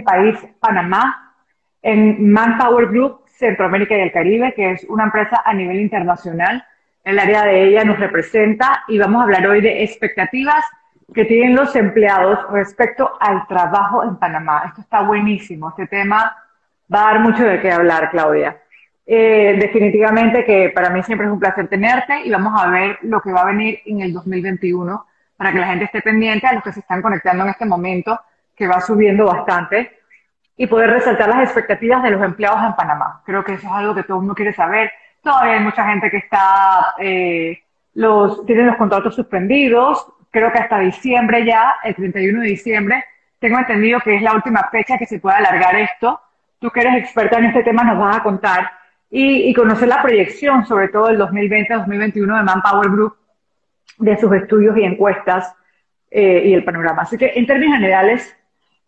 país, Panamá, en Manpower Group, Centroamérica y el Caribe, que es una empresa a nivel internacional. El área de ella nos representa y vamos a hablar hoy de expectativas que tienen los empleados respecto al trabajo en Panamá. Esto está buenísimo. Este tema va a dar mucho de qué hablar, Claudia. Eh, definitivamente que para mí siempre es un placer tenerte y vamos a ver lo que va a venir en el 2021 para que la gente esté pendiente a los que se están conectando en este momento, que va subiendo bastante, y poder resaltar las expectativas de los empleados en Panamá. Creo que eso es algo que todo el mundo quiere saber. Todavía hay mucha gente que está, eh, los, tiene los contratos suspendidos, creo que hasta diciembre ya, el 31 de diciembre, tengo entendido que es la última fecha que se puede alargar esto. Tú que eres experta en este tema nos vas a contar y, conocer la proyección, sobre todo del 2020-2021 de Manpower Group, de sus estudios y encuestas eh, y el panorama. Así que en términos generales,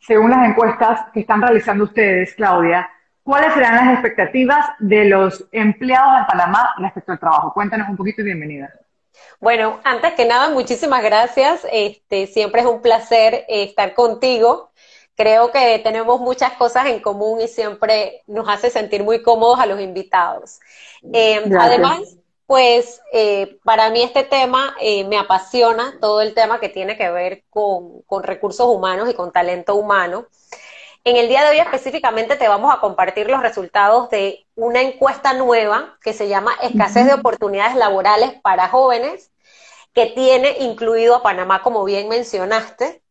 según las encuestas que están realizando ustedes, Claudia, ¿cuáles serán las expectativas de los empleados de Panamá respecto al trabajo? Cuéntanos un poquito y bienvenida. Bueno, antes que nada, muchísimas gracias. Este, siempre es un placer eh, estar contigo. Creo que tenemos muchas cosas en común y siempre nos hace sentir muy cómodos a los invitados. Eh, además, pues eh, para mí este tema me apasiona, todo el tema que tiene que ver con, con recursos humanos y con talento humano. En el día de hoy específicamente te vamos a compartir los resultados de una encuesta nueva que se llama Escasez de oportunidades laborales para jóvenes, que tiene incluido a Panamá, como bien mencionaste.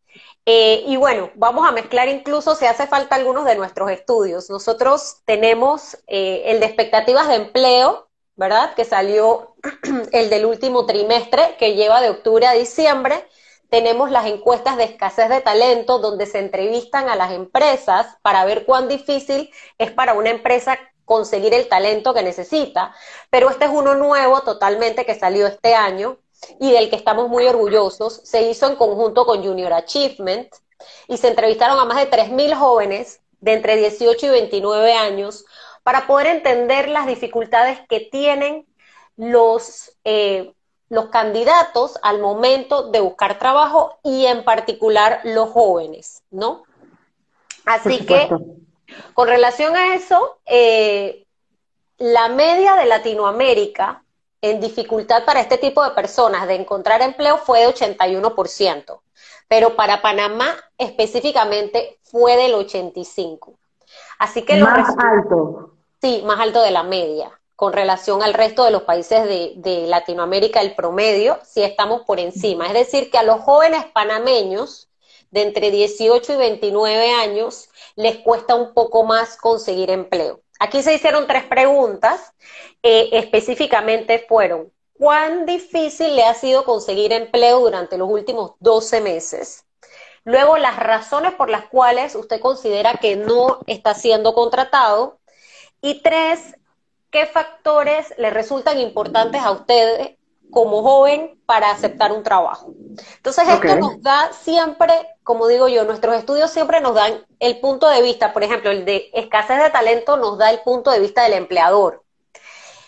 Eh, y bueno, vamos a mezclar incluso si hace falta algunos de nuestros estudios. Nosotros tenemos eh, el de expectativas de empleo, ¿verdad? Que salió el del último trimestre, que lleva de octubre a diciembre tenemos las encuestas de escasez de talento, donde se entrevistan a las empresas para ver cuán difícil es para una empresa conseguir el talento que necesita. Pero este es uno nuevo totalmente que salió este año y del que estamos muy orgullosos. Se hizo en conjunto con Junior Achievement y se entrevistaron a más de 3.000 jóvenes de entre 18 y 29 años para poder entender las dificultades que tienen los eh, los candidatos al momento de buscar trabajo y en particular los jóvenes, ¿no? Así que, con relación a eso, eh, la media de Latinoamérica en dificultad para este tipo de personas de encontrar empleo fue de 81%, pero para Panamá específicamente fue del 85%. Así que más alto. Sí, más alto de la media con relación al resto de los países de, Latinoamérica, el promedio, sí estamos por encima. Es decir, que a los jóvenes panameños de entre 18 y 29 años les cuesta un poco más conseguir empleo. Aquí se hicieron tres preguntas, eh, específicamente fueron, ¿cuán difícil le ha sido conseguir empleo durante los últimos 12 meses? Luego, las razones por las cuales usted considera que no está siendo contratado. Y tres, ¿qué factores le resultan importantes a ustedes como joven para aceptar un trabajo? Entonces, esto nos da siempre, como digo yo, nuestros estudios siempre nos dan el punto de vista, por ejemplo, el de escasez de talento nos da el punto de vista del empleador.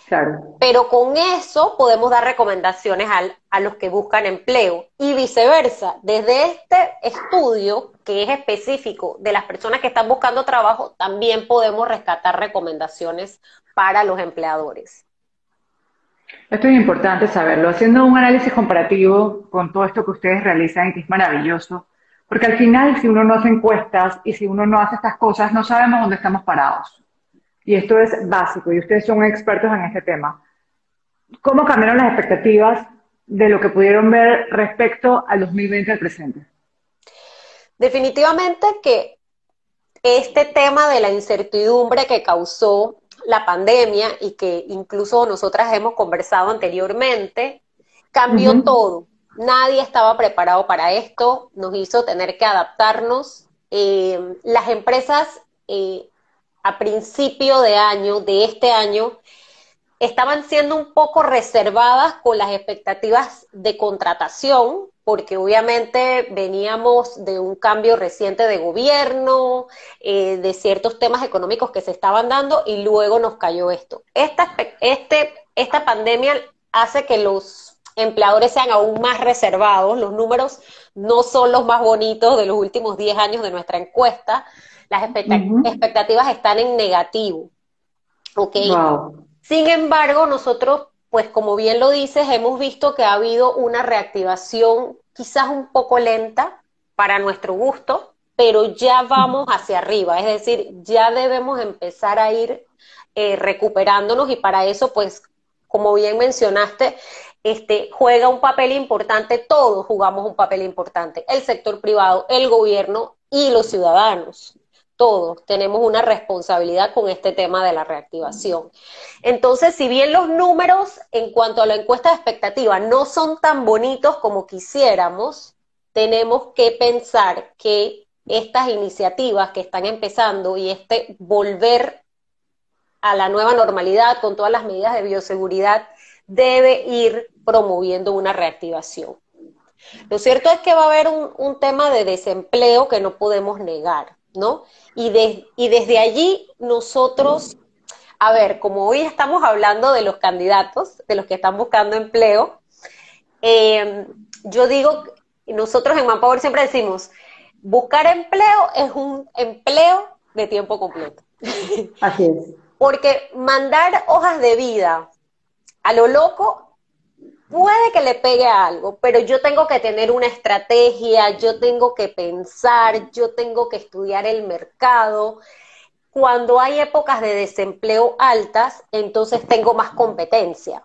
Claro. Pero con eso podemos dar recomendaciones a los que buscan empleo y viceversa. Desde este estudio, que es específico de las personas que están buscando trabajo, también podemos rescatar recomendaciones para los empleadores. Esto es importante saberlo, haciendo un análisis comparativo con todo esto que ustedes realizan, que es maravilloso, porque al final si uno no hace encuestas y si uno no hace estas cosas, no sabemos dónde estamos parados. Y esto es básico, y ustedes son expertos en este tema. ¿Cómo cambiaron las expectativas de lo que pudieron ver respecto al 2020 al presente? Definitivamente que este tema de la incertidumbre que causó la pandemia y que incluso nosotras hemos conversado anteriormente, cambió todo. Nadie estaba preparado para esto, nos hizo tener que adaptarnos. Eh, las empresas eh, a principio de año, de este año, estaban siendo un poco reservadas con las expectativas de contratación, porque obviamente veníamos de un cambio reciente de gobierno, eh, de ciertos temas económicos que se estaban dando y luego nos cayó esto. Esta, este, esta pandemia hace que los empleadores sean aún más reservados, los números no son los más bonitos de los últimos 10 años de nuestra encuesta. Las expectativas están en negativo. ¿Ok? Sin embargo, nosotros, pues como bien lo dices, hemos visto que ha habido una reactivación quizás un poco lenta para nuestro gusto, pero ya vamos hacia arriba, es decir, ya debemos empezar a ir eh, recuperándonos y para eso, pues, como bien mencionaste, este, juega un papel importante, todos jugamos un papel importante, el sector privado, el gobierno y los ciudadanos. Todos tenemos una responsabilidad con este tema de la reactivación. Entonces, si bien los números en cuanto a la encuesta de expectativa no son tan bonitos como quisiéramos, tenemos que pensar que estas iniciativas que están empezando y este volver a la nueva normalidad con todas las medidas de bioseguridad debe ir promoviendo una reactivación. Lo cierto es que va a haber un, tema de desempleo que no podemos negar, ¿no? Y, y desde allí nosotros, a ver, como hoy estamos hablando de los candidatos, de los que están buscando empleo, eh, yo digo, nosotros en Manpower siempre decimos, buscar empleo es un empleo de tiempo completo. Así es. Porque mandar hojas de vida a lo loco puede que le pegue a algo, pero yo tengo que tener una estrategia, yo tengo que pensar, yo tengo que estudiar el mercado. Cuando hay épocas de desempleo altas, entonces tengo más competencia.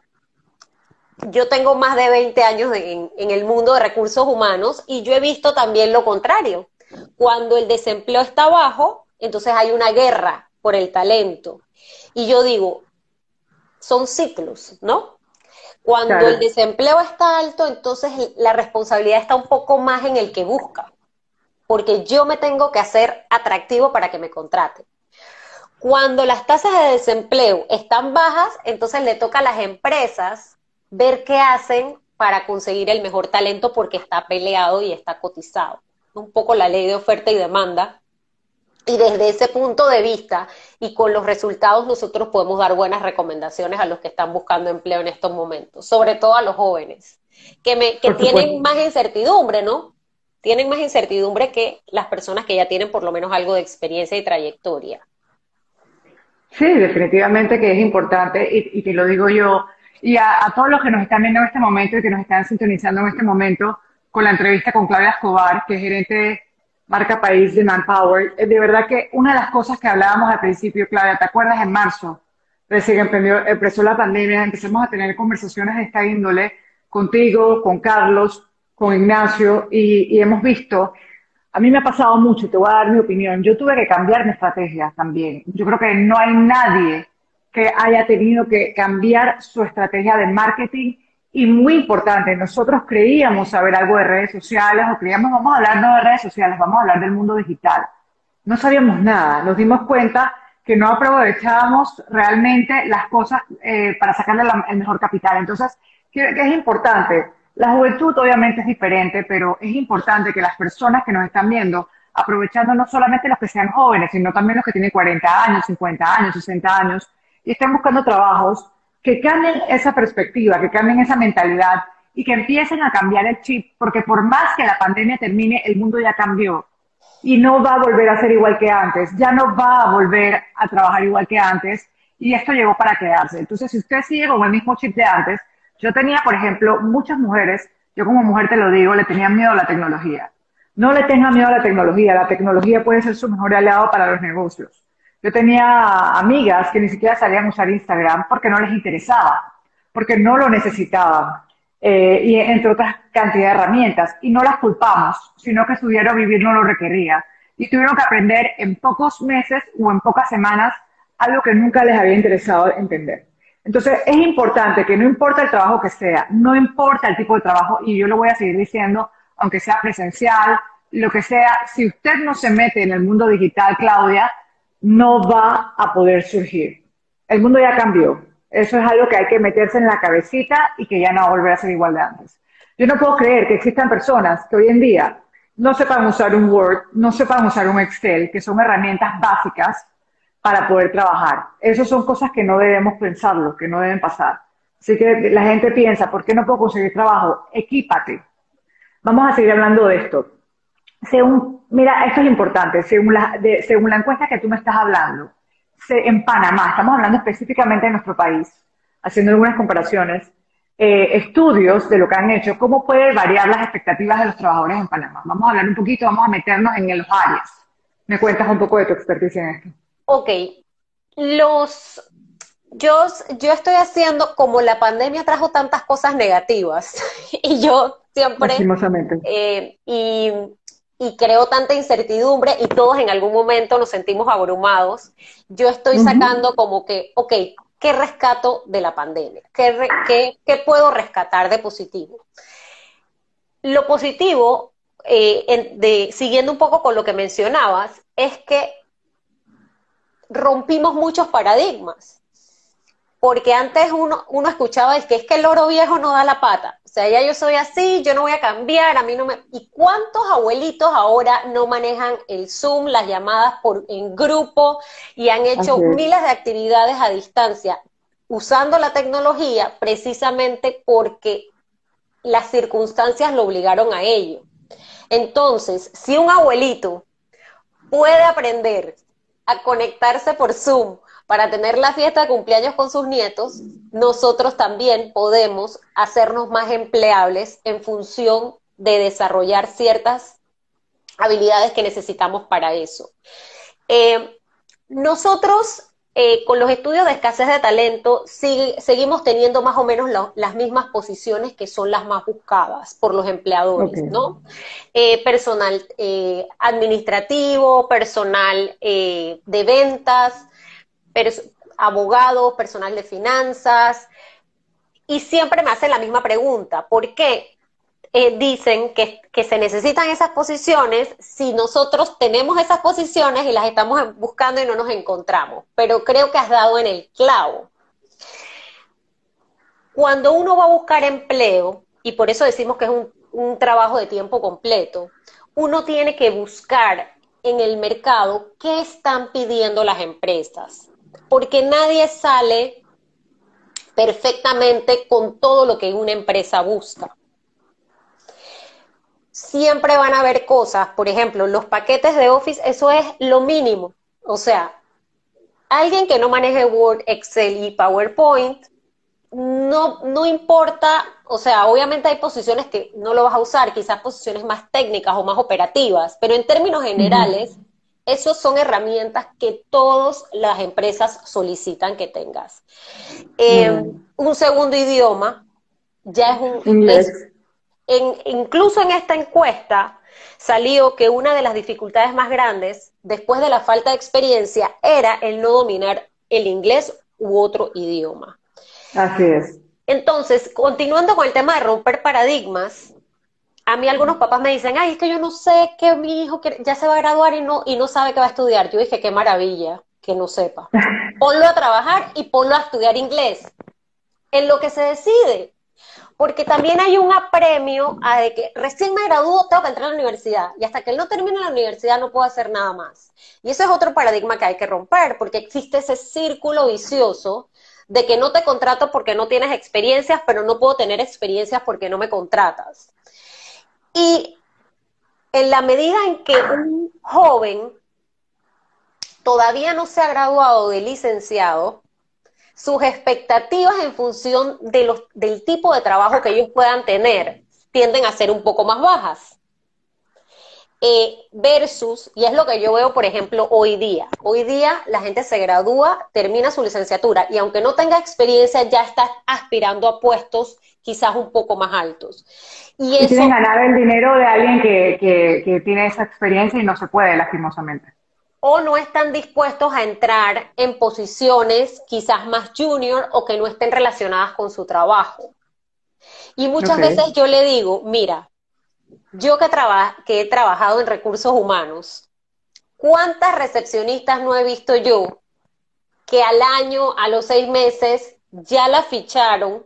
Yo tengo más de 20 años en, en el mundo de recursos humanos y yo he visto también lo contrario. Cuando el desempleo está bajo, entonces hay una guerra por el talento. Y yo digo, son ciclos, ¿no? Cuando el desempleo está alto, entonces la responsabilidad está un poco más en el que busca, porque yo me tengo que hacer atractivo para que me contraten. Cuando las tasas de desempleo están bajas, entonces le toca a las empresas ver qué hacen para conseguir el mejor talento porque está peleado y está cotizado. Un poco la ley de oferta y demanda y desde ese punto de vista y con los resultados nosotros podemos dar buenas recomendaciones a los que están buscando empleo en estos momentos, sobre todo a los jóvenes, que, me, que tienen más incertidumbre, ¿no? Tienen más incertidumbre que las personas que ya tienen por lo menos algo de experiencia y trayectoria. Sí, definitivamente que es importante y, que lo digo yo y a, a todos los que nos están viendo en este momento y que nos están sintonizando en este momento con la entrevista con Claudia Escobar, que es gerente marca país de Manpower. Eh, de verdad que una de las cosas que hablábamos al principio, Claudia, ¿te acuerdas en marzo? Recién empezó la pandemia, empezamos a tener conversaciones de esta índole contigo, con Carlos, con Ignacio, y, hemos visto, a mí me ha pasado mucho, te voy a dar mi opinión, yo tuve que cambiar mi estrategia también. Yo creo que no hay nadie que haya tenido que cambiar su estrategia de marketing y muy importante, nosotros creíamos saber algo de redes sociales o creíamos, vamos a hablar no de redes sociales, vamos a hablar del mundo digital. No sabíamos nada, nos dimos cuenta que no aprovechábamos realmente las cosas eh, para sacarle el mejor capital. Entonces, ¿qué, es importante? La juventud obviamente es diferente, pero es importante que las personas que nos están viendo, aprovechando no solamente los que sean jóvenes, sino también los que tienen 40 años, 50 años, 60 años, y estén buscando trabajos, que cambien esa perspectiva, que cambien esa mentalidad y que empiecen a cambiar el chip, porque por más que la pandemia termine, el mundo ya cambió y no va a volver a ser igual que antes, ya no va a volver a trabajar igual que antes y esto llegó para quedarse. Entonces, si usted sigue con el mismo chip de antes, yo tenía, por ejemplo, muchas mujeres, yo como mujer te lo digo, le tenían miedo a la tecnología. No le tenga miedo a la tecnología, la tecnología puede ser su mejor aliado para los negocios. Yo tenía amigas que ni siquiera sabían usar Instagram porque no les interesaba, porque no lo necesitaban, eh, y entre otras cantidad de herramientas. Y no las culpamos, sino que su diario vivir no lo requería. Y tuvieron que aprender en pocos meses o en pocas semanas algo que nunca les había interesado entender. Entonces, es importante que no importa el trabajo que sea, no importa el tipo de trabajo, y yo lo voy a seguir diciendo, aunque sea presencial, lo que sea, si usted no se mete en el mundo digital, Claudia, no va a poder surgir. El mundo ya cambió. Eso es algo que hay que meterse en la cabecita y que ya no va a volver a ser igual de antes. Yo no puedo creer que existan personas que hoy en día no sepan usar un Word, no sepan usar un Excel, que son herramientas básicas para poder trabajar. Esas son cosas que no debemos pensarlo, que no deben pasar. Así que la gente piensa, ¿por qué no puedo conseguir trabajo? Equípate. Vamos a seguir hablando de esto. Según, mira, esto es importante, según la, según la encuesta que tú me estás hablando, en Panamá, estamos hablando específicamente de nuestro país, haciendo algunas comparaciones, eh, estudios de lo que han hecho, cómo puede variar las expectativas de los trabajadores en Panamá. Vamos a hablar un poquito, vamos a meternos en los áreas. ¿Me cuentas un poco de tu experticia en esto? Ok. Los, yo, yo estoy haciendo, como la pandemia trajo tantas cosas negativas, y yo siempre... Eh, y, y creo tanta incertidumbre y todos en algún momento nos sentimos abrumados, yo estoy sacando como que, ok, ¿qué rescato de la pandemia? ¿Qué, qué, qué puedo rescatar de positivo? Lo positivo, eh, de, siguiendo un poco con lo que mencionabas, es que rompimos muchos paradigmas porque antes uno, uno escuchaba es que es que el oro viejo no da la pata, o sea, ya yo soy así, yo no voy a cambiar, a mí no me... ¿Y cuántos abuelitos ahora no manejan el Zoom, las llamadas por, en grupo y han hecho miles de actividades a distancia usando la tecnología precisamente porque las circunstancias lo obligaron a ello? Entonces, si un abuelito puede aprender a conectarse por Zoom, para tener la fiesta de cumpleaños con sus nietos, nosotros también podemos hacernos más empleables en función de desarrollar ciertas habilidades que necesitamos para eso. Eh, nosotros eh, con los estudios de escasez de talento seguimos teniendo más o menos las mismas posiciones que son las más buscadas por los empleadores, ¿no? Eh, personal administrativo, personal de ventas, abogados, personal de finanzas, y siempre me hacen la misma pregunta, ¿por qué eh, dicen que, se necesitan esas posiciones si nosotros tenemos esas posiciones y las estamos buscando y no nos encontramos? Pero creo que has dado en el clavo. Cuando uno va a buscar empleo, y por eso decimos que es un trabajo de tiempo completo, uno tiene que buscar en el mercado qué están pidiendo las empresas porque nadie sale perfectamente con todo lo que una empresa busca. Siempre van a haber cosas, por ejemplo, los paquetes de Office, eso es lo mínimo. O sea, alguien que no maneje Word, Excel y PowerPoint, no, no importa, o sea, obviamente hay posiciones que no lo vas a usar, quizás posiciones más técnicas o más operativas, pero en términos generales, esas son herramientas que todas las empresas solicitan que tengas. Eh, un segundo idioma ya es un... Inglés. incluso en esta encuesta salió que una de las dificultades más grandes después de la falta de experiencia era el no dominar el inglés u otro idioma. Así es. Entonces, continuando con el tema de romper paradigmas, a mí algunos papás me dicen, ay, es que yo no sé que mi hijo ya se va a graduar y no, y no sabe que va a estudiar. Yo dije, qué maravilla que no sepa. Ponlo a trabajar y ponlo a estudiar inglés. En lo que se decide. Porque también hay un apremio a de que recién me gradúo, tengo que entrar a la universidad. Y hasta que él no termine la universidad no puedo hacer nada más. Y ese es otro paradigma que hay que romper, porque existe ese círculo vicioso de que no te contrato porque no tienes experiencias, pero no puedo tener experiencias porque no me contratas. Y en la medida en que un joven todavía no se ha graduado de licenciado, sus expectativas en función de los, del tipo de trabajo que ellos puedan tener tienden a ser un poco más bajas. Eh, versus, y es lo que yo veo, por ejemplo, hoy día. Hoy día la gente se gradúa, termina su licenciatura y aunque no tenga experiencia, ya está aspirando a puestos quizás un poco más altos. Y, eso, quieren ganar el dinero de alguien que, tiene esa experiencia y no se puede, lastimosamente. O no están dispuestos a entrar en posiciones quizás más junior o que no estén relacionadas con su trabajo. Y muchas veces yo le digo, mira, yo que, que he trabajado en recursos humanos, ¿cuántas recepcionistas no he visto yo que al año, a los seis meses, ya la ficharon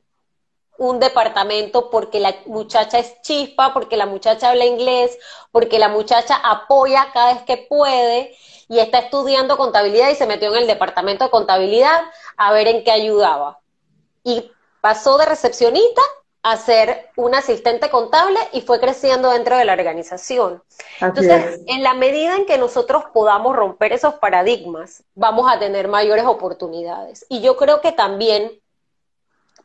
un departamento porque la muchacha es chispa, porque la muchacha habla inglés, porque la muchacha apoya cada vez que puede y está estudiando contabilidad y se metió en el departamento de contabilidad a ver en qué ayudaba. Y pasó de recepcionista a ser un asistente contable y fue creciendo dentro de la organización. Entonces, en la medida en que nosotros podamos romper esos paradigmas, vamos a tener mayores oportunidades. Y yo creo que también,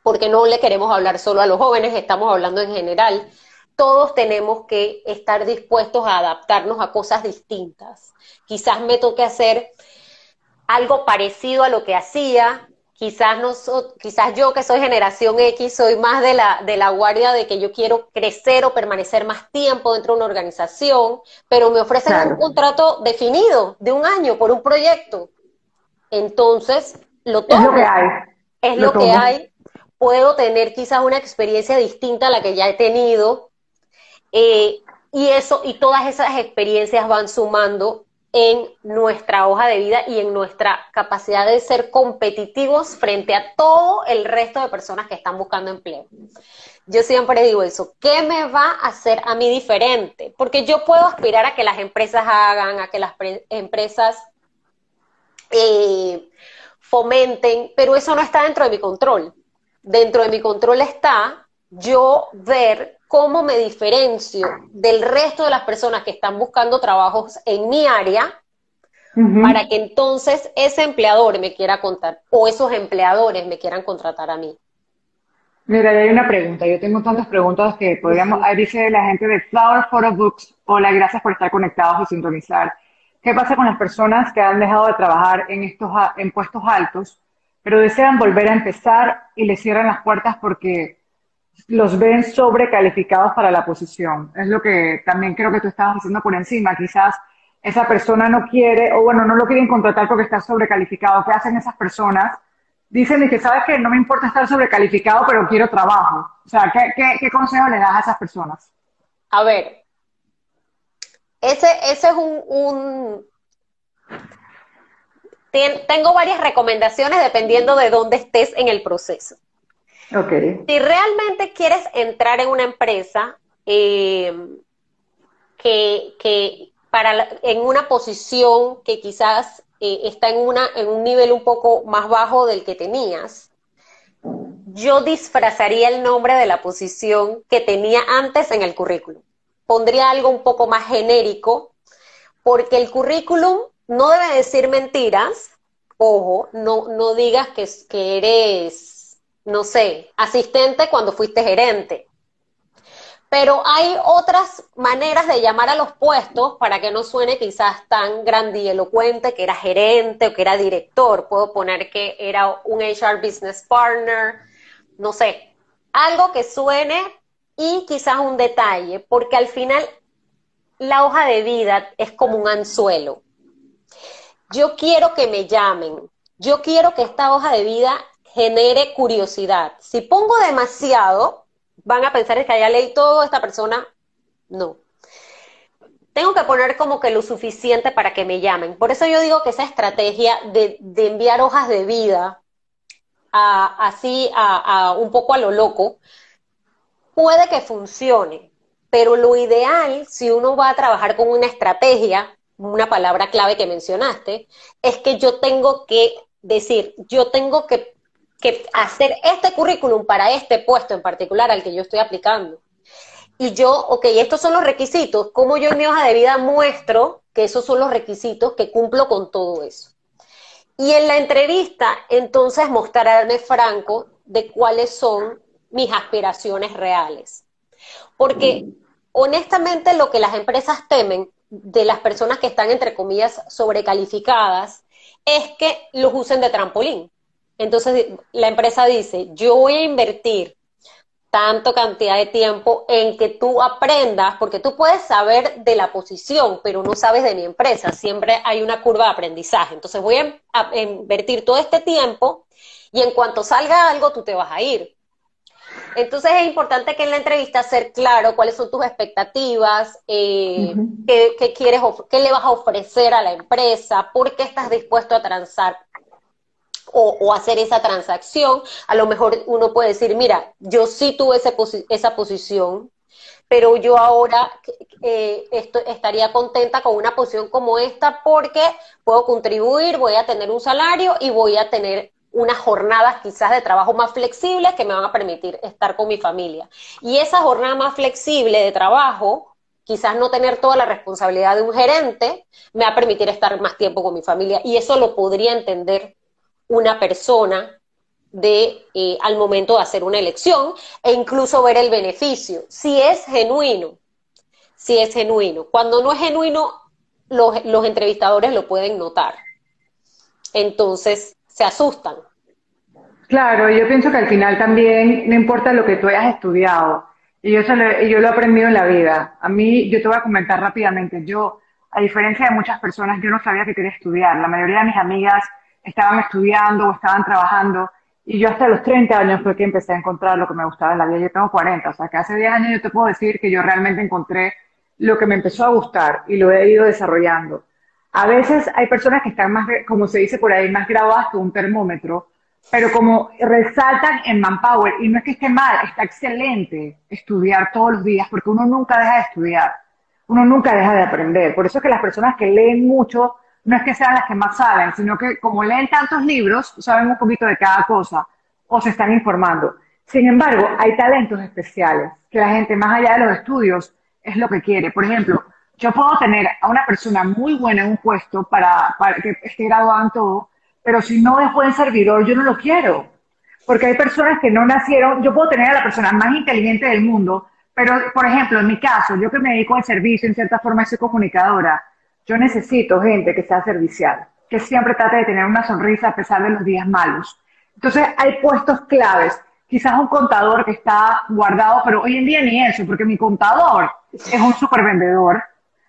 porque no le queremos hablar solo a los jóvenes, estamos hablando en general, todos tenemos que estar dispuestos a adaptarnos a cosas distintas. Quizás me toque hacer algo parecido a lo que hacía, quizás, quizás yo que soy generación X soy más de la, de la guardia de que yo quiero crecer o permanecer más tiempo dentro de una organización, pero me ofrecen un contrato definido de un año por un proyecto. Entonces, lo tomo. Es lo que hay. Es lo que hay. Puedo tener quizás una experiencia distinta a la que ya he tenido, eh, y eso, y todas esas experiencias van sumando en nuestra hoja de vida y en nuestra capacidad de ser competitivos frente a todo el resto de personas que están buscando empleo. Yo siempre digo eso, ¿qué me va a hacer a mí diferente? Porque yo puedo aspirar a que las empresas hagan, a que las empresas eh, fomenten, pero eso no está dentro de mi control. Dentro de mi control está yo ver cómo me diferencio del resto de las personas que están buscando trabajos en mi área para que entonces ese empleador me quiera contar o esos empleadores me quieran contratar a mí. Mira, hay una pregunta. Yo tengo tantas preguntas que podríamos. Ahí dice la gente de Flower Photo Books. Hola, gracias por estar conectados y sintonizar. ¿Qué pasa con las personas que han dejado de trabajar en estos en puestos altos, pero desean volver a empezar y les cierran las puertas porque los ven sobrecalificados para la posición. Es lo que también creo que tú estabas diciendo por encima. Quizás esa persona no quiere, o bueno, no lo quieren contratar porque está sobrecalificado. ¿Qué hacen esas personas? Dicen que, ¿sabes que No me importa estar sobrecalificado, pero quiero trabajo. O sea, ¿qué, qué, consejo le das a esas personas? A ver, ese, ese es un, un... tengo varias recomendaciones dependiendo de dónde estés en el proceso. Si realmente quieres entrar en una empresa eh, que, para en una posición que quizás eh, está en, una, en un nivel un poco más bajo del que tenías, yo disfrazaría el nombre de la posición que tenía antes en el currículum. Pondría algo un poco más genérico, porque el currículum no debe decir mentiras. Ojo, no, no digas que, que eres no sé, asistente cuando fuiste gerente. Pero hay otras maneras de llamar a los puestos para que no suene quizás tan grandilocuente que era gerente o que era director. Puedo poner que era un HR Business Partner, no sé, algo que suene y quizás un detalle, porque al final la hoja de vida es como un anzuelo. Yo quiero que me llamen, yo quiero que esta hoja de vida genere curiosidad. Si pongo demasiado, van a pensar que haya leído todo esta persona. No. Tengo que poner como que lo suficiente para que me llamen. Por eso yo digo que esa estrategia de, enviar hojas de vida así a, un poco a lo loco, puede que funcione, pero lo ideal, si uno va a trabajar con una estrategia, una palabra clave que mencionaste, es que yo tengo que decir, yo tengo que que hacer este currículum para este puesto en particular al que yo estoy aplicando. Y yo, ok, estos son los requisitos, ¿cómo yo en mi hoja de vida muestro que esos son los requisitos que cumplo con todo eso? Y en la entrevista, entonces, mostrarme franco de cuáles son mis aspiraciones reales. Porque honestamente lo que las empresas temen de las personas que están, entre comillas, sobrecalificadas, es que los usen de trampolín. Entonces la empresa dice, yo voy a invertir tanto cantidad de tiempo en que tú aprendas, porque tú puedes saber de la posición, pero no sabes de mi empresa. Siempre hay una curva de aprendizaje. Entonces voy a, invertir todo este tiempo y en cuanto salga algo, tú te vas a ir. Entonces es importante que en la entrevista ser claro cuáles son tus expectativas, eh, qué, quieres, qué le vas a ofrecer a la empresa, por qué estás dispuesto a transar o, hacer esa transacción. A lo mejor uno puede decir, mira, yo sí tuve esa posición, pero yo ahora eh, estaría contenta con una posición como esta porque puedo contribuir, voy a tener un salario y voy a tener unas jornadas quizás de trabajo más flexibles que me van a permitir estar con mi familia. Y esa jornada más flexible de trabajo, quizás no tener toda la responsabilidad de un gerente, me va a permitir estar más tiempo con mi familia. Y eso lo podría entender una persona de eh, al momento de hacer una elección e incluso ver el beneficio, si es genuino, si es genuino. Cuando no es genuino, los, los entrevistadores lo pueden notar. Entonces, se asustan. Claro, yo pienso que al final también no importa lo que tú hayas estudiado. Y yo, lo, yo lo he aprendido en la vida. A mí, yo te voy a comentar rápidamente. Yo, a diferencia de muchas personas, yo no sabía que quería estudiar. La mayoría de mis amigas estaban estudiando o estaban trabajando. Y yo hasta los 30 años fue que empecé a encontrar lo que me gustaba en la vida. Yo tengo 40, o sea que hace 10 años yo te puedo decir que yo realmente encontré lo que me empezó a gustar y lo he ido desarrollando. A veces hay personas que están más, como se dice por ahí, más grabadas que un termómetro, pero como resaltan en Manpower, y no es que esté mal, está excelente estudiar todos los días, porque uno nunca deja de estudiar, uno nunca deja de aprender. Por eso es que las personas que leen mucho, no es que sean las que más saben, sino que como leen tantos libros, saben un poquito de cada cosa, o se están informando. Sin embargo, hay talentos especiales, que la gente, más allá de los estudios, es lo que quiere. Por ejemplo, yo puedo tener a una persona muy buena en un puesto para, que esté graduada en todo, pero si no es buen servidor, yo no lo quiero. Porque hay personas que no nacieron, yo puedo tener a la persona más inteligente del mundo, pero, por ejemplo, en mi caso, yo que me dedico al servicio, en cierta forma soy comunicadora, yo necesito gente que sea servicial, que siempre trate de tener una sonrisa a pesar de los días malos. Entonces, hay puestos claves. Quizás un contador que está guardado, pero hoy en día ni eso, porque mi contador es un super vendedor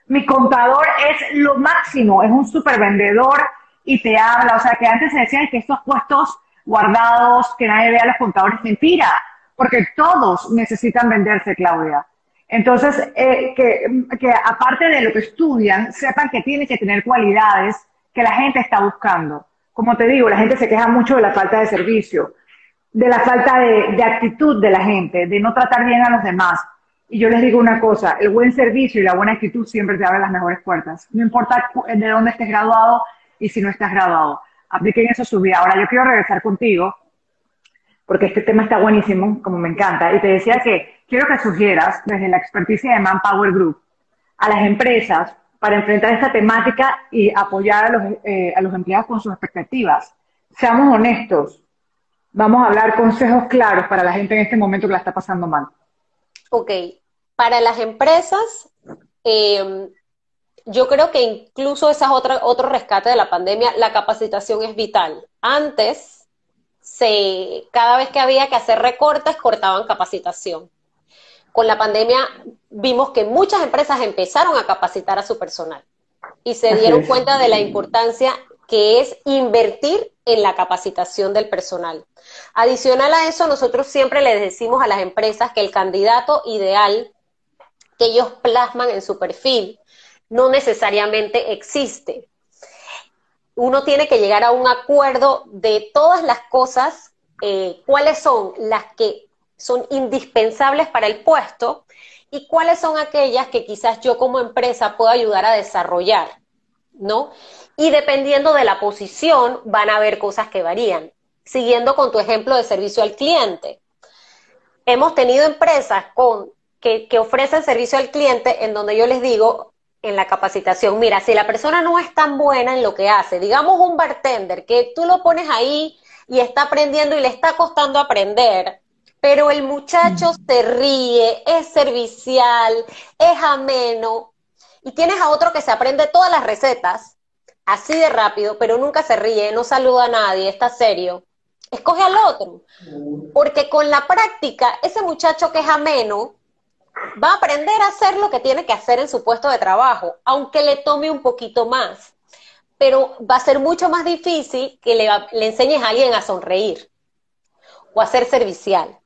mi contador es lo máximo, es un super vendedor y te habla. O sea, que antes se decía que estos puestos guardados, que nadie vea los contadores, mentira, porque todos necesitan venderse, Claudia. Entonces, eh, que, que aparte de lo que estudian, sepan que tienen que tener cualidades que la gente está buscando. Como te digo, la gente se queja mucho de la falta de servicio, de la falta de actitud de la gente, de no tratar bien a los demás. Y yo les digo una cosa, el buen servicio y la buena actitud siempre te abren las mejores puertas. No importa de dónde estés graduado y si no estás graduado. Apliquen eso a su vida. Ahora yo quiero regresar contigo, porque este tema está buenísimo, como me encanta. Y te decía que quiero que sugieras desde la experticia de Manpower Group a las empresas para enfrentar esta temática y apoyar a los, eh, a los empleados con sus expectativas. Seamos honestos. Vamos a hablar consejos claros para la gente en este momento que la está pasando mal. Ok, para las empresas, em, yo creo que incluso ese es otro rescate de la pandemia, la capacitación es vital. Antes, se, cada vez que había que hacer recortes, cortaban capacitación. Con la pandemia vimos que muchas empresas empezaron a capacitar a su personal y se dieron cuenta de la importancia que es invertir en la capacitación del personal. Adicional a eso, nosotros siempre les decimos a las empresas que el candidato ideal que ellos plasman en su perfil no necesariamente existe. Uno tiene que llegar a un acuerdo de todas las cosas, eh, cuáles son las que son indispensables para el puesto y cuáles son aquellas que quizás yo como empresa puedo ayudar a desarrollar, ¿no? Y dependiendo de la posición, van a haber cosas que varían. Siguiendo con tu ejemplo de servicio al cliente. Hemos tenido empresas con, que, que ofrecen servicio al cliente en donde yo les digo en la capacitación, mira, si la persona no es tan buena en lo que hace, digamos un bartender, que tú lo pones ahí y está aprendiendo y le está costando aprender, pero el muchacho mm. se ríe, es servicial, es ameno, y tienes a otro que se aprende todas las recetas, así de rápido, pero nunca se ríe, no saluda a nadie, está serio, escoge al otro. Porque con la práctica, ese muchacho que es ameno va a aprender a hacer lo que tiene que hacer en su puesto de trabajo, aunque le tome un poquito más. Pero va a ser mucho más difícil que le, le enseñes a alguien a sonreír o a ser servicial.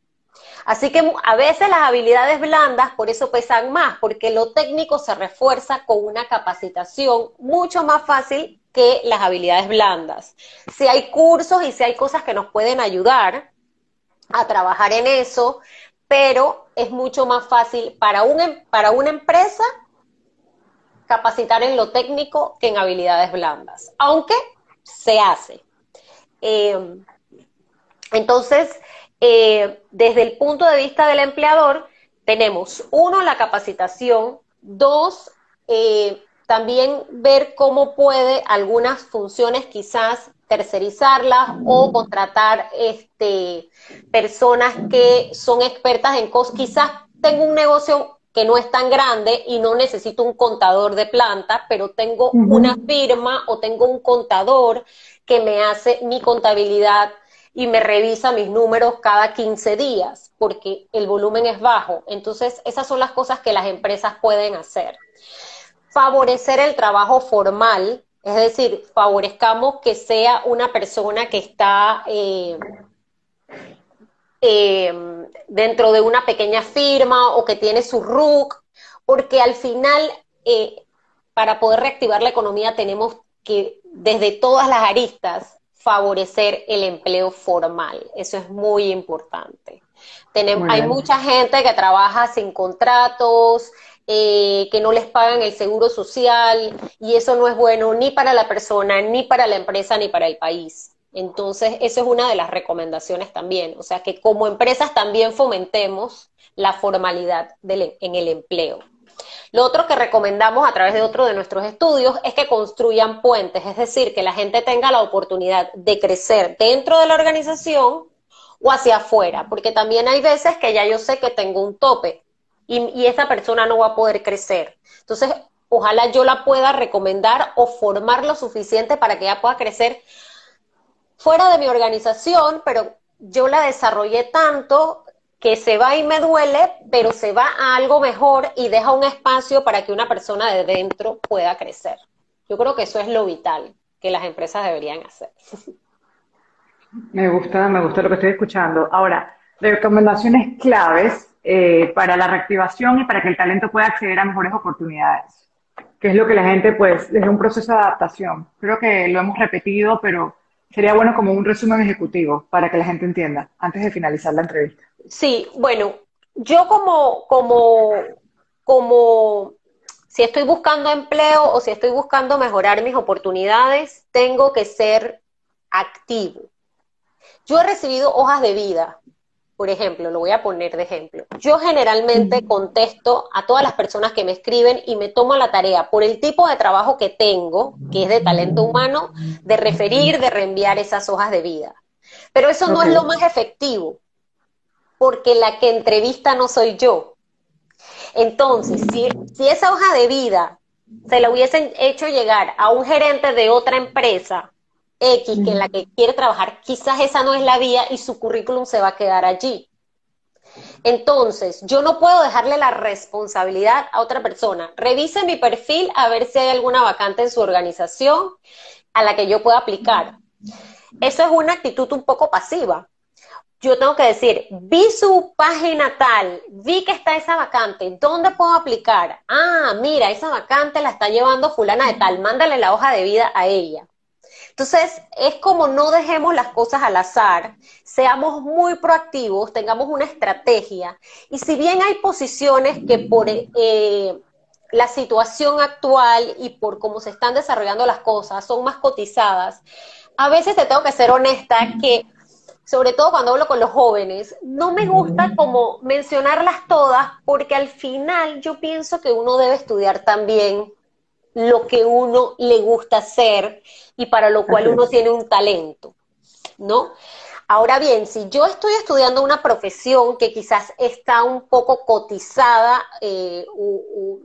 Así que a veces las habilidades blandas por eso pesan más, porque lo técnico se refuerza con una capacitación mucho más fácil que las habilidades blandas. Si hay cursos y si hay cosas que nos pueden ayudar a trabajar en eso, pero es mucho más fácil para, un, em, para una empresa capacitar en lo técnico que en habilidades blandas, aunque se hace. Eh, Entonces, eh, desde el punto de vista del empleador, tenemos, uno, la capacitación, dos, eh, también ver cómo puede algunas funciones quizás tercerizarlas o contratar este, personas que son expertas en cosas. Quizás tengo un negocio que no es tan grande y no necesito un contador de planta, pero tengo una firma o tengo un contador que me hace mi contabilidad y me revisa mis números cada 15 días, porque el volumen es bajo. Entonces, esas son las cosas que las empresas pueden hacer. Favorecer el trabajo formal, es decir, favorezcamos que sea una persona que está eh, eh, dentro de una pequeña firma o que tiene su RUC, porque al final, eh, para poder reactivar la economía, tenemos que, desde todas las aristas, favorecer el empleo formal. Eso es muy importante. Tenemos, hay mucha gente que trabaja sin contratos, eh, que no les pagan el seguro social y eso no es bueno ni para la persona, ni para la empresa, ni para el país. Entonces, eso es una de las recomendaciones también. O sea, que como empresas también fomentemos la formalidad en el empleo. Lo otro que recomendamos a través de otro de nuestros estudios es que construyan puentes, es decir, que la gente tenga la oportunidad de crecer dentro de la organización o hacia afuera, porque también hay veces que ya yo sé que tengo un tope y, y esa persona no va a poder crecer. Entonces, ojalá yo la pueda recomendar o formar lo suficiente para que ella pueda crecer fuera de mi organización, pero yo la desarrollé tanto que se va y me duele, pero se va a algo mejor y deja un espacio para que una persona de dentro pueda crecer. Yo creo que eso es lo vital que las empresas deberían hacer. Me gusta, me gusta lo que estoy escuchando. Ahora, recomendaciones claves eh, para la reactivación y para que el talento pueda acceder a mejores oportunidades. Que es lo que la gente, pues, desde un proceso de adaptación. Creo que lo hemos repetido, pero sería bueno como un resumen ejecutivo para que la gente entienda antes de finalizar la entrevista. Sí, bueno, yo como, como, como, si estoy buscando empleo o si estoy buscando mejorar mis oportunidades, tengo que ser activo. Yo he recibido hojas de vida, por ejemplo, lo voy a poner de ejemplo. Yo generalmente contesto a todas las personas que me escriben y me tomo la tarea por el tipo de trabajo que tengo, que es de talento humano, de referir, de reenviar esas hojas de vida. Pero eso no es lo más efectivo, porque la que entrevista no soy yo. Entonces, si, si esa hoja de vida se la hubiesen hecho llegar a un gerente de otra empresa, X, que en la que quiere trabajar, quizás esa no es la vía y su currículum se va a quedar allí. Entonces, yo no puedo dejarle la responsabilidad a otra persona. Revise mi perfil a ver si hay alguna vacante en su organización a la que yo pueda aplicar. Eso es una actitud un poco pasiva. Yo tengo que decir, vi su página tal, vi que está esa vacante, ¿dónde puedo aplicar? Ah, mira, esa vacante la está llevando fulana de tal, mándale la hoja de vida a ella. Entonces, es como no dejemos las cosas al azar, seamos muy proactivos, tengamos una estrategia. Y si bien hay posiciones que por eh, la situación actual y por cómo se están desarrollando las cosas son más cotizadas, a veces te tengo que ser honesta que sobre todo cuando hablo con los jóvenes, no me gusta como mencionarlas todas porque al final yo pienso que uno debe estudiar también lo que uno le gusta hacer y para lo cual uno tiene un talento, ¿no? Ahora bien, si yo estoy estudiando una profesión que quizás está un poco cotizada, eh,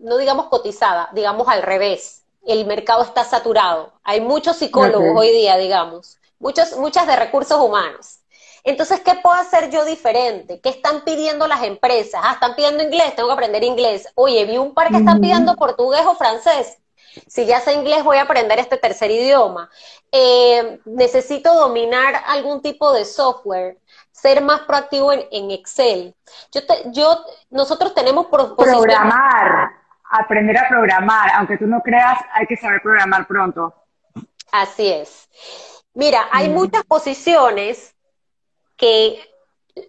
no digamos cotizada, digamos al revés, el mercado está saturado, hay muchos psicólogos hoy día, digamos, muchos, muchas de recursos humanos. Entonces, ¿qué puedo hacer yo diferente? ¿Qué están pidiendo las empresas? Ah, están pidiendo inglés, tengo que aprender inglés. Oye, vi un par que están pidiendo portugués o francés. Si ya sé inglés, voy a aprender este tercer idioma. Eh, necesito dominar algún tipo de software, ser más proactivo en, Excel. Yo, yo, nosotros tenemos programar, aprender a programar, aunque tú no creas, hay que saber programar pronto. Así es. Mira, hay mm. muchas posiciones que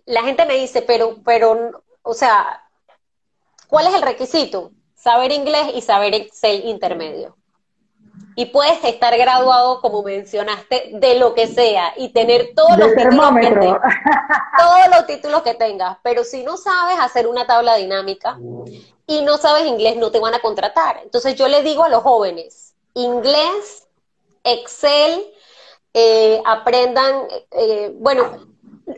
la gente me dice, pero, pero, o sea, ¿cuál es el requisito? Saber inglés y saber Excel intermedio. y puedes estar graduado, como mencionaste, de lo que sea y tener todos los títulos que tengas, todos los títulos que tengas, pero si no sabes hacer una tabla dinámica y no sabes inglés, no te van a contratar. Entonces yo le digo a los jóvenes, inglés, Excel, eh, aprendan, eh, bueno,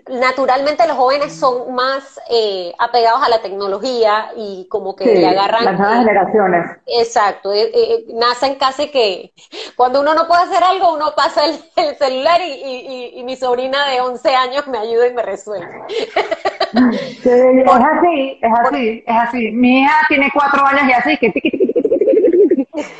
naturalmente los jóvenes son más eh, apegados a la tecnología y como que le agarran... Las nuevas generaciones. Exacto, eh, eh, nacen casi que cuando uno no puede hacer algo, uno pasa el, celular y, mi sobrina de 11 años me ayuda y me resuelve. es así, es así, es así. Mi hija tiene cuatro años y así, que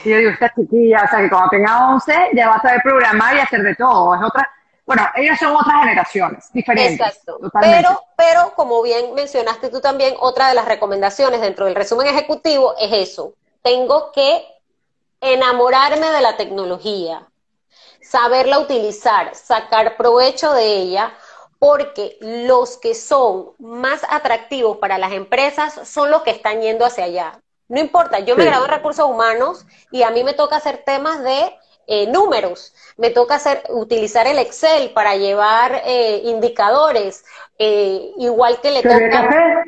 y yo digo, esta chiquilla, o sea, que cuando tenga 11 ya va a saber programar y hacer de todo. Es otra, bueno, ellas son otras generaciones, diferentes. Exacto. Pero, pero, como bien mencionaste tú también, otra de las recomendaciones dentro del resumen ejecutivo es eso. Tengo que enamorarme de la tecnología, saberla utilizar, sacar provecho de ella, porque los que son más atractivos para las empresas son los que están yendo hacia allá. No importa, yo me grabo en recursos humanos y a mí me toca hacer temas de eh, números. Me toca hacer, utilizar el Excel para llevar eh, indicadores, eh, igual que le toca... El café,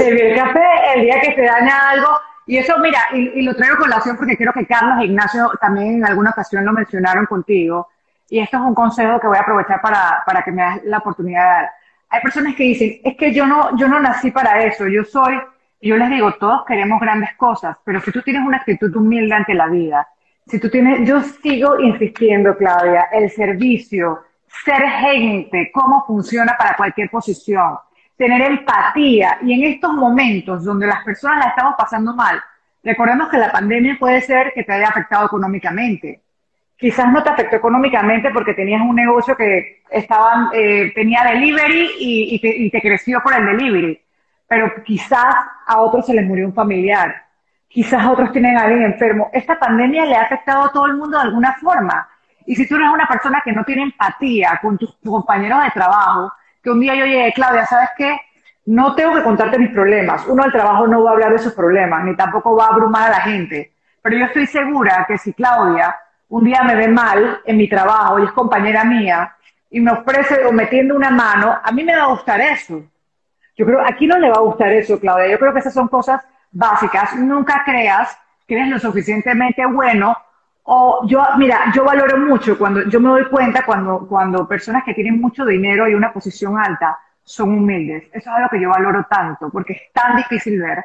el café el día que se daña algo. Y eso, mira, y, lo traigo con la acción porque quiero que Carlos e Ignacio también en alguna ocasión lo mencionaron contigo. Y esto es un consejo que voy a aprovechar para, para que me das la oportunidad Hay personas que dicen, es que yo no, yo no nací para eso, yo soy, yo les digo, todos queremos grandes cosas, pero si tú tienes una actitud humilde ante la vida, si tú tienes, yo sigo insistiendo, Claudia, el servicio, ser gente, cómo funciona para cualquier posición, tener empatía y en estos momentos donde las personas la estamos pasando mal, recordemos que la pandemia puede ser que te haya afectado económicamente. Quizás no te afectó económicamente porque tenías un negocio que estaba, eh, tenía delivery y, te, y te creció por el delivery, pero quizás a otros se les murió un familiar quizás otros tienen a alguien enfermo. Esta pandemia le ha afectado a todo el mundo de alguna forma. Y si tú eres una persona que no tiene empatía con tus, compañeros de trabajo, que un día yo llegué, Claudia, ¿sabes qué? No tengo que contarte mis problemas. Uno del trabajo no va a hablar de sus problemas, ni tampoco va a abrumar a la gente. Pero yo estoy segura que si Claudia un día me ve mal en mi trabajo y es compañera mía y me ofrece o me tiende una mano, a mí me va a gustar eso. Yo creo, aquí no le va a gustar eso, Claudia. Yo creo que esas son cosas básicas, nunca creas que eres lo suficientemente bueno o yo, mira, yo valoro mucho cuando yo me doy cuenta cuando, cuando personas que tienen mucho dinero y una posición alta son humildes. Eso es algo que yo valoro tanto, porque es tan difícil ver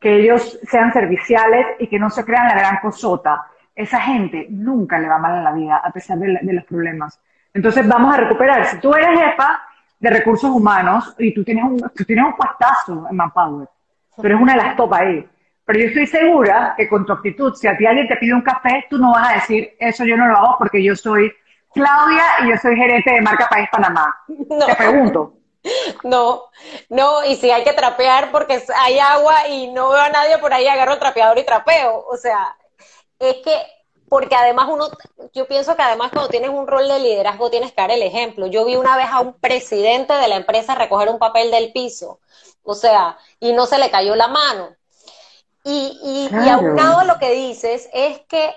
que ellos sean serviciales y que no se crean la gran cosota. Esa gente nunca le va mal en la vida, a pesar de, los problemas. Entonces vamos a recuperar. Si tú eres jefa de recursos humanos y tú tienes un, tú tienes un en Manpower, Tú eres una de las top ahí. Pero yo estoy segura que con tu actitud, si a ti alguien te pide un café, tú no vas a decir, eso yo no lo hago porque yo soy Claudia y yo soy gerente de marca País Panamá. Te pregunto. No, no, y si hay que trapear porque hay agua y no veo a nadie por ahí, agarro el trapeador y trapeo. O sea, es que, porque además uno, yo pienso que además cuando tienes un rol de liderazgo tienes que dar el ejemplo. Yo vi una vez a un presidente de la empresa recoger un papel del piso o sea, y no se le cayó la mano. Y, y, y aunado a lo que dices, es que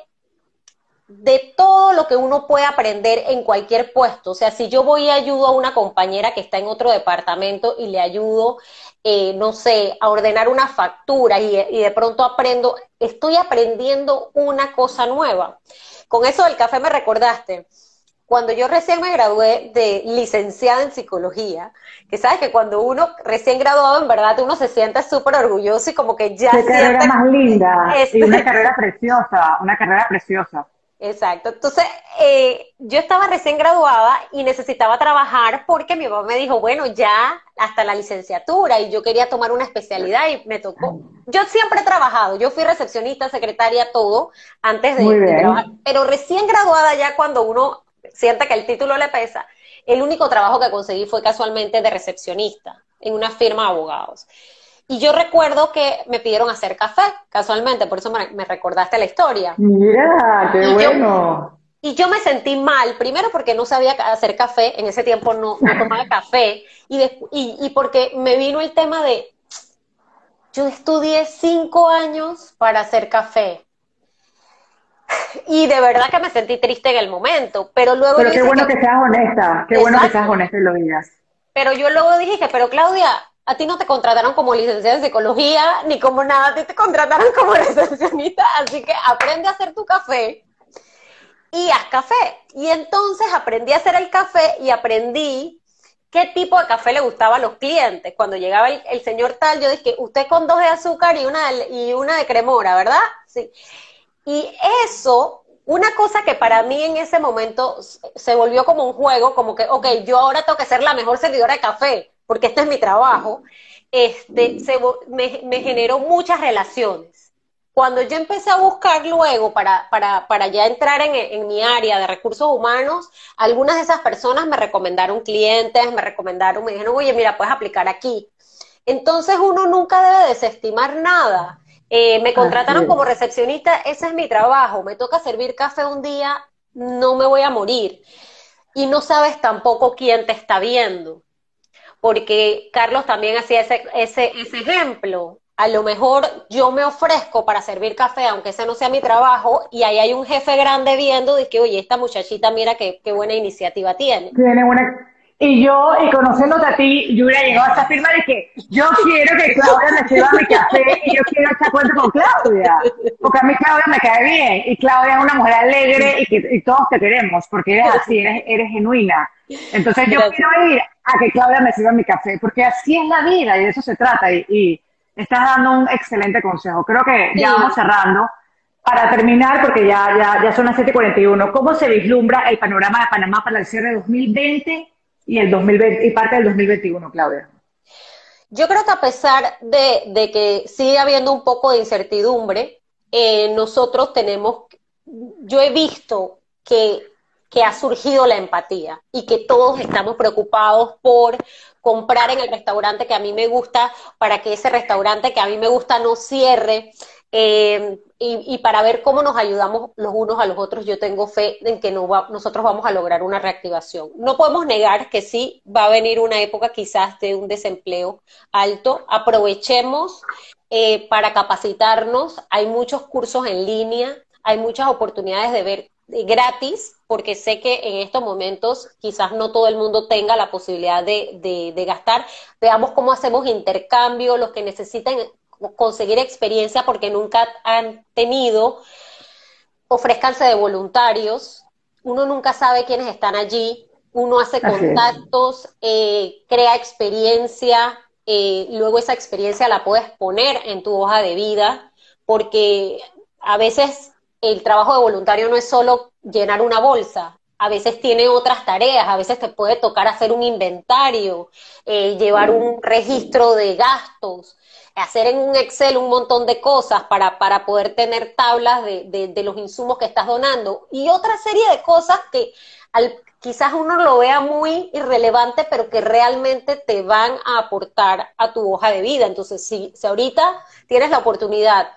de todo lo que uno puede aprender en cualquier puesto, o sea, si yo voy y ayudo a una compañera que está en otro departamento y le ayudo, eh, no sé, a ordenar una factura y, y de pronto aprendo, estoy aprendiendo una cosa nueva. Con eso del café me recordaste cuando yo recién me gradué de licenciada en psicología, que sabes que cuando uno recién graduado, en verdad uno se siente súper orgulloso y como que ya... Qué carrera más linda, y una carrera preciosa, una carrera preciosa. Exacto. Entonces, eh, yo estaba recién graduada y necesitaba trabajar porque mi papá me dijo, bueno, ya hasta la licenciatura y yo quería tomar una especialidad y me tocó. Yo siempre he trabajado, yo fui recepcionista, secretaria, todo, antes de, de trabajar. Pero recién graduada ya cuando uno siente que el título le pesa, el único trabajo que conseguí fue casualmente de recepcionista en una firma de abogados. Y yo recuerdo que me pidieron hacer café, casualmente, por eso me, recordaste la historia. Mira, qué bueno. y yo me sentí mal, primero porque no sabía hacer café, en ese tiempo no, tomaba café, y, y porque me vino el tema de, yo estudié cinco años para hacer café y de verdad que me sentí triste en el momento, pero luego... Pero qué bueno que, seas honesta, qué bueno que seas honesta y lo digas. Pero yo luego dije que, pero Claudia, a ti no te contrataron como licenciada en psicología ni como nada, a ti te contrataron como recepcionista, así que aprende a hacer tu café y haz café. Y entonces aprendí a hacer el café y aprendí qué tipo de café le gustaba a los clientes. Cuando llegaba el, señor tal, yo dije, usted con dos de azúcar y una de, y una de cremora, ¿verdad? Sí. Y eso, una cosa que para mí en ese momento se volvió como un juego, como que, ok, yo ahora tengo que ser la mejor servidora de café, porque este es mi trabajo, este, se, me, generó muchas relaciones. Cuando yo empecé a buscar luego para, para, para ya entrar en, en, mi área de recursos humanos, algunas de esas personas me recomendaron clientes, me recomendaron, me dijeron, oye, mira, puedes aplicar aquí. Entonces uno nunca debe desestimar nada. Eh, me contrataron como recepcionista, ese es mi trabajo, me toca servir café un día, no me voy a morir. Y no sabes tampoco quién te está viendo porque Carlos también hacía ese, ese, ese ejemplo. A lo mejor yo me ofrezco para servir café, aunque ese no sea mi trabajo, y ahí hay un jefe grande viendo de que, oye, esta muchachita, mira qué, qué buena iniciativa tiene. Tiene buena, y yo, y conociéndote a ti, yo hubiera llegado a esta firma de que yo quiero que Claudia me sirva mi café y yo quiero echar cuenta con Claudia. Porque a mí Claudia me cae bien y Claudia es una mujer alegre y, que, y todos te queremos porque eres así, eres, eres genuina. Entonces yo quiero ir a que Claudia me sirva mi café porque así es la vida y de eso se trata. Y, y estás dando un excelente consejo. Creo que ya vamos cerrando. Para terminar, porque ya, ya, ya son las 7.41, ¿cómo se vislumbra el panorama de Panamá para el cierre de 2020 y, el 2020, y parte del 2021, Claudia? Yo creo que a pesar de, que sigue habiendo un poco de incertidumbre, eh, nosotros tenemos, yo he visto que, que ha surgido la empatía y que todos estamos preocupados por comprar en el restaurante que a mí me gusta para que ese restaurante que a mí me gusta no cierre. Eh, y, para ver cómo nos ayudamos los unos a los otros, yo tengo fe en que nosotros vamos a lograr una reactivación. No podemos negar que sí va a venir una época quizás de un desempleo alto. Aprovechemos eh, para capacitarnos. Hay muchos cursos en línea, hay muchas oportunidades de ver gratis, porque sé que en estos momentos quizás no todo el mundo tenga la posibilidad de, de gastar. Veamos cómo hacemos intercambio, los que necesiten conseguir experiencia porque nunca han tenido, ofrezcanse de voluntarios, uno nunca sabe quiénes están allí, uno hace contactos, eh, crea experiencia, eh, luego esa experiencia la puedes poner en tu hoja de vida, porque a veces el trabajo de voluntario no es solo llenar una bolsa, a veces tiene otras tareas, a veces te puede tocar hacer un inventario, eh, llevar un registro de gastos, hacer en un Excel un montón de cosas para, para poder tener tablas de, de, los insumos que estás donando y otra serie de cosas que al, quizás uno lo vea muy irrelevante, pero que realmente te van a aportar a tu hoja de vida. Entonces, si, si ahorita tienes la oportunidad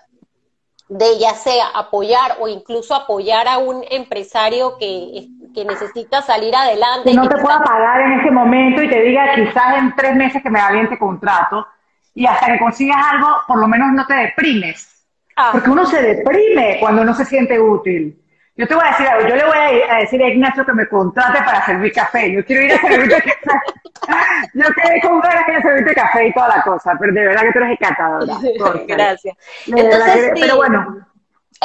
de ya sea apoyar o incluso apoyar a un empresario que, que necesita salir adelante. Que no te pueda pagar en ese momento y te diga quizás en tres meses que me este contrato, y hasta que consigas algo, por lo menos no te deprimes. Ah. Porque uno se deprime cuando no se siente útil. Yo te voy a decir algo, yo le voy a, decir a Ignacio que me contrate para servir café. Yo quiero ir a servirte café. Yo quedé con ganas de servirte café y toda la cosa, pero de verdad que tú eres encantadora. Gracias. Entonces, pero bueno.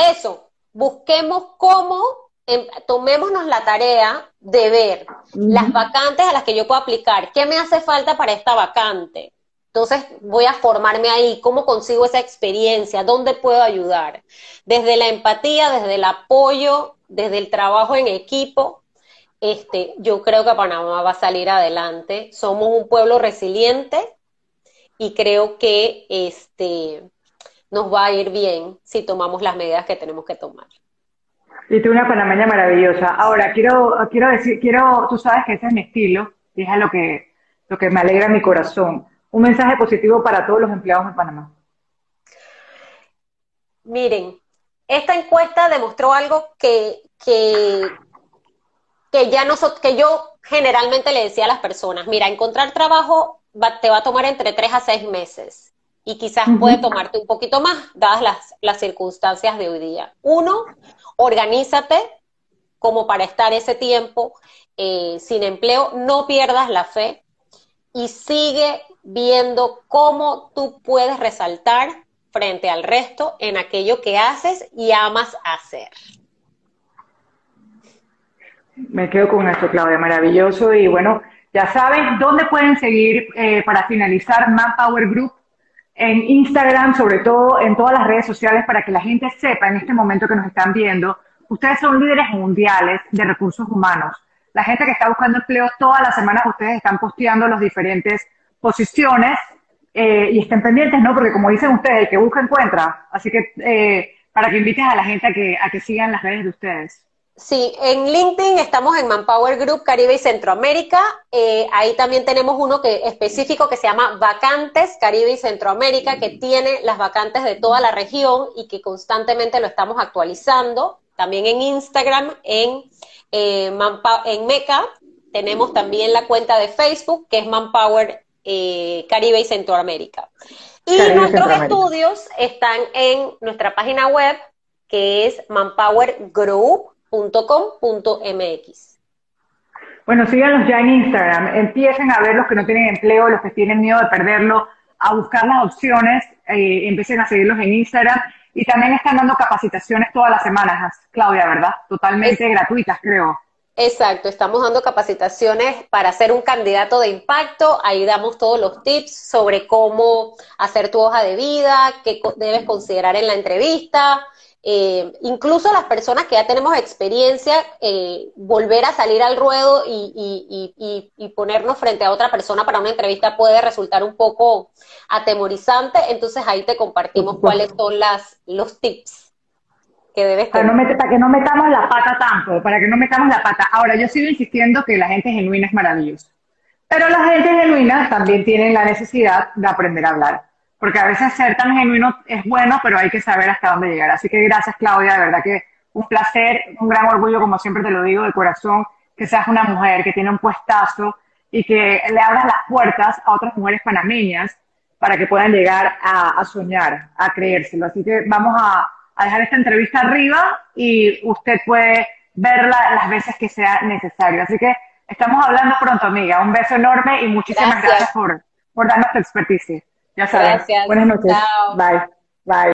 Eso, busquemos cómo, em, tomémonos la tarea de ver las vacantes a las que yo puedo aplicar. ¿Qué me hace falta para esta vacante? Entonces voy a formarme ahí, cómo consigo esa experiencia, dónde puedo ayudar. Desde la empatía, desde el apoyo, desde el trabajo en equipo, este, yo creo que Panamá va a salir adelante. Somos un pueblo resiliente y creo que este, nos va a ir bien si tomamos las medidas que tenemos que tomar. Y tú una panameña maravillosa. Ahora, quiero, quiero decir, quiero, tú sabes que ese es mi estilo, y es lo que, lo que me alegra mi corazón un mensaje positivo para todos los empleados en Panamá? Miren, esta encuesta demostró algo que, que, que ya que yo generalmente le decía a las personas, mira, encontrar trabajo te va a tomar entre tres a seis meses. y quizás puede tomarte un poquito más, dadas las, las circunstancias de hoy día. Uno, organízate como para estar ese tiempo eh, sin empleo, no pierdas la fe y sigue viendo cómo tú puedes resaltar frente al resto en aquello que haces y amas hacer. Me quedo con esto, Claudia, maravilloso. Y bueno, ya saben dónde pueden seguir eh, para finalizar Manpower Group en Instagram, sobre todo en todas las redes sociales, para que la gente sepa en este momento que nos están viendo. Ustedes son líderes mundiales de recursos humanos. La gente que está buscando empleo, todas las semanas ustedes están posteando las diferentes posiciones eh, y estén pendientes, ¿no? Porque como dicen ustedes, el que busca encuentra. Así que eh, para que invites a la gente a que, a que sigan las redes de ustedes. Sí, en LinkedIn estamos en Manpower Group Caribe y Centroamérica. Eh, ahí también tenemos uno que específico que se llama Vacantes Caribe y Centroamérica, que tiene las vacantes de toda la región y que constantemente lo estamos actualizando. También en Instagram, en, eh, en Meca, tenemos también la cuenta de Facebook, que es Manpower eh, Caribe y Centroamérica. Y nuestros estudios están en nuestra página web, que es Manpower Group .com.mx. Bueno, síganos ya en Instagram. Empiecen a ver los que no tienen empleo, los que tienen miedo de perderlo, a buscar las opciones, eh, empiecen a seguirlos en Instagram. Y también están dando capacitaciones todas las semanas, Claudia, ¿verdad? Totalmente gratuitas, creo. Exacto, estamos dando capacitaciones para ser un candidato de impacto. Ahí damos todos los tips sobre cómo hacer tu hoja de vida, qué debes considerar en la entrevista, eh, incluso las personas que ya tenemos experiencia, eh, volver a salir al ruedo y, ponernos frente a otra persona para una entrevista puede resultar un poco atemorizante, entonces ahí te compartimos cuáles son las, los tips que debes tener. Para, para que no metamos la pata tanto, para que no metamos la pata. Ahora, yo sigo insistiendo que la gente genuina es maravillosa, pero la gente genuina también tiene la necesidad de aprender a hablar porque a veces ser tan genuino es bueno, pero hay que saber hasta dónde llegar. Así que gracias, Claudia, de verdad que un placer, un gran orgullo, como siempre te lo digo de corazón, que seas una mujer que tiene un puestazo y que le abras las puertas a otras mujeres panameñas para que puedan llegar a, soñar, a creérselo. Así que vamos a, dejar esta entrevista arriba y usted puede verla las veces que sea necesario. Así que estamos hablando pronto, amiga. Un beso enorme y muchísimas gracias, por, por darnos tu expertise. Ya sabes. Buenas noches. Bye. Bye.